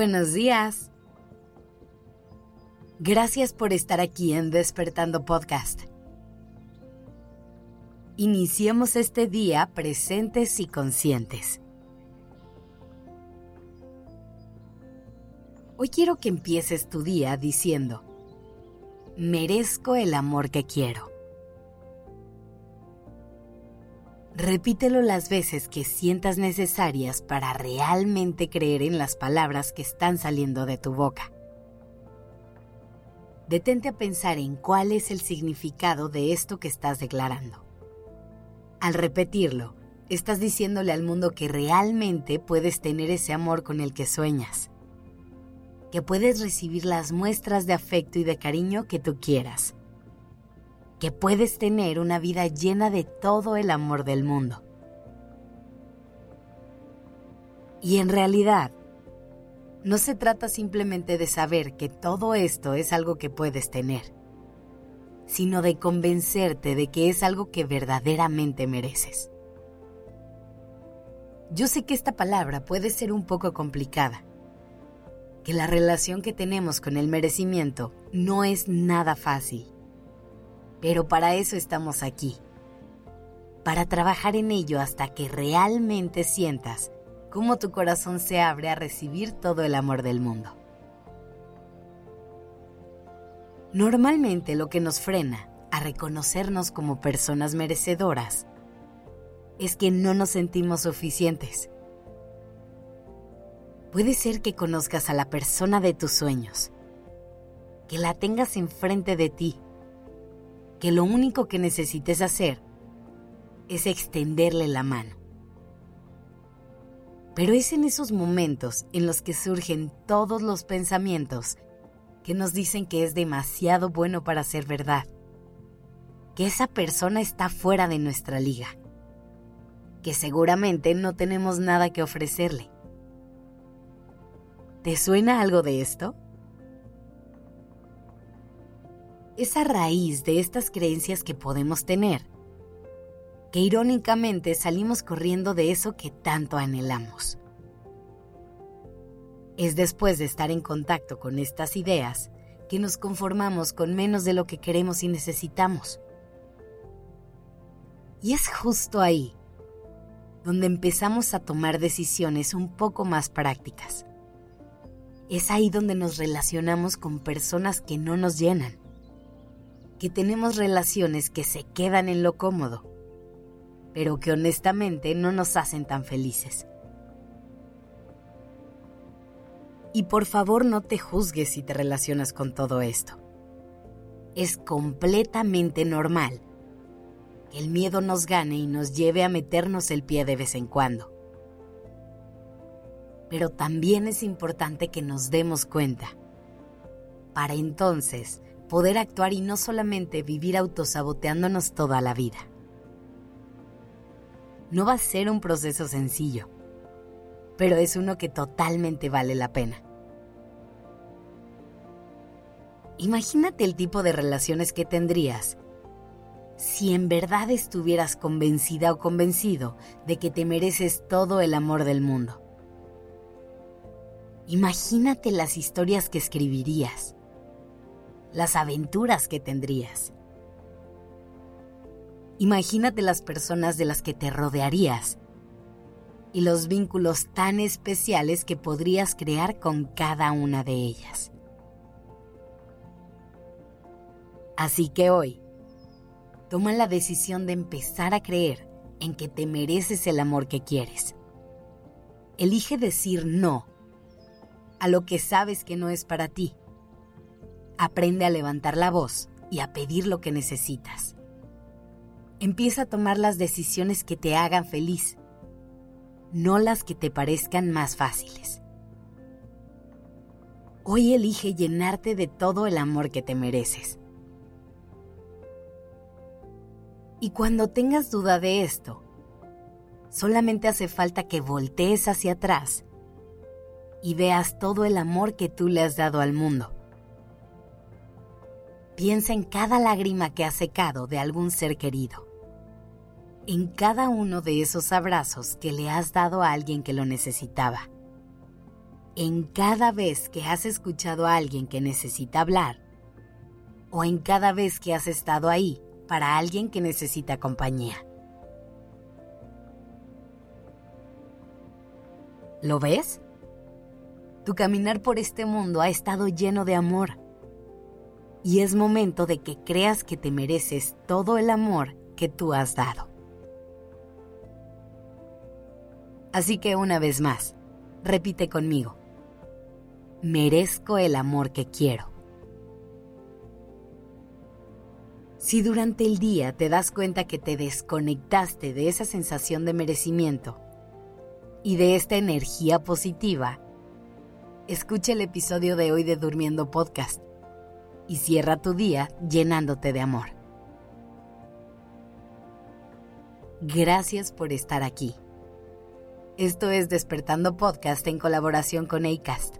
Buenos días. Gracias por estar aquí en Despertando Podcast. Iniciemos este día presentes y conscientes. Hoy quiero que empieces tu día diciendo, merezco el amor que quiero. Repítelo las veces que sientas necesarias para realmente creer en las palabras que están saliendo de tu boca. Detente a pensar en cuál es el significado de esto que estás declarando. Al repetirlo, estás diciéndole al mundo que realmente puedes tener ese amor con el que sueñas, que puedes recibir las muestras de afecto y de cariño que tú quieras que puedes tener una vida llena de todo el amor del mundo. Y en realidad, no se trata simplemente de saber que todo esto es algo que puedes tener, sino de convencerte de que es algo que verdaderamente mereces. Yo sé que esta palabra puede ser un poco complicada, que la relación que tenemos con el merecimiento no es nada fácil pero para eso estamos aquí. Para trabajar en ello hasta que realmente sientas cómo tu corazón se abre a recibir todo el amor del mundo. Normalmente lo que nos frena a reconocernos como personas merecedoras es que no nos sentimos suficientes. Puede ser que conozcas a la persona de tus sueños, que la tengas enfrente de ti que lo único que necesites hacer es extenderle la mano. Pero es en esos momentos en los que surgen todos los pensamientos que nos dicen que es demasiado bueno para ser verdad, que esa persona está fuera de nuestra liga, que seguramente no tenemos nada que ofrecerle. ¿Te suena algo de esto? Esa raíz de estas creencias que podemos tener, que irónicamente salimos corriendo de eso que tanto anhelamos. Es después de estar en contacto con estas ideas que nos conformamos con menos de lo que queremos y necesitamos. Y es justo ahí donde empezamos a tomar decisiones un poco más prácticas. Es ahí donde nos relacionamos con personas que no nos llenan que tenemos relaciones que se quedan en lo cómodo, pero que honestamente no nos hacen tan felices. Y por favor no te juzgues si te relacionas con todo esto. Es completamente normal que el miedo nos gane y nos lleve a meternos el pie de vez en cuando. Pero también es importante que nos demos cuenta, para entonces poder actuar y no solamente vivir autosaboteándonos toda la vida. No va a ser un proceso sencillo, pero es uno que totalmente vale la pena. Imagínate el tipo de relaciones que tendrías si en verdad estuvieras convencida o convencido de que te mereces todo el amor del mundo. Imagínate las historias que escribirías las aventuras que tendrías. Imagínate las personas de las que te rodearías y los vínculos tan especiales que podrías crear con cada una de ellas. Así que hoy, toma la decisión de empezar a creer en que te mereces el amor que quieres. Elige decir no a lo que sabes que no es para ti Aprende a levantar la voz y a pedir lo que necesitas. Empieza a tomar las decisiones que te hagan feliz, no las que te parezcan más fáciles. Hoy elige llenarte de todo el amor que te mereces. Y cuando tengas duda de esto, solamente hace falta que voltees hacia atrás y veas todo el amor que tú le has dado al mundo Piensa en cada lágrima que has secado de algún ser querido. En cada uno de esos abrazos que le has dado a alguien que lo necesitaba. en cada vez que has escuchado a alguien que necesita hablar o en cada vez que has estado ahí para alguien que necesita compañía. ¿Lo ves? Tu caminar por este mundo ha estado lleno de amor. Y es momento de que creas que te mereces todo el amor que tú has dado. Así que una vez más, repite conmigo. Merezco el amor que quiero. Si durante el día te das cuenta que te desconectaste de esa sensación de merecimiento y de esta energía positiva, escucha el episodio de hoy de Durmiendo Podcast y cierra tu día llenándote de amor. Gracias por estar aquí. Esto es Despertando Podcast en colaboración con ACAST.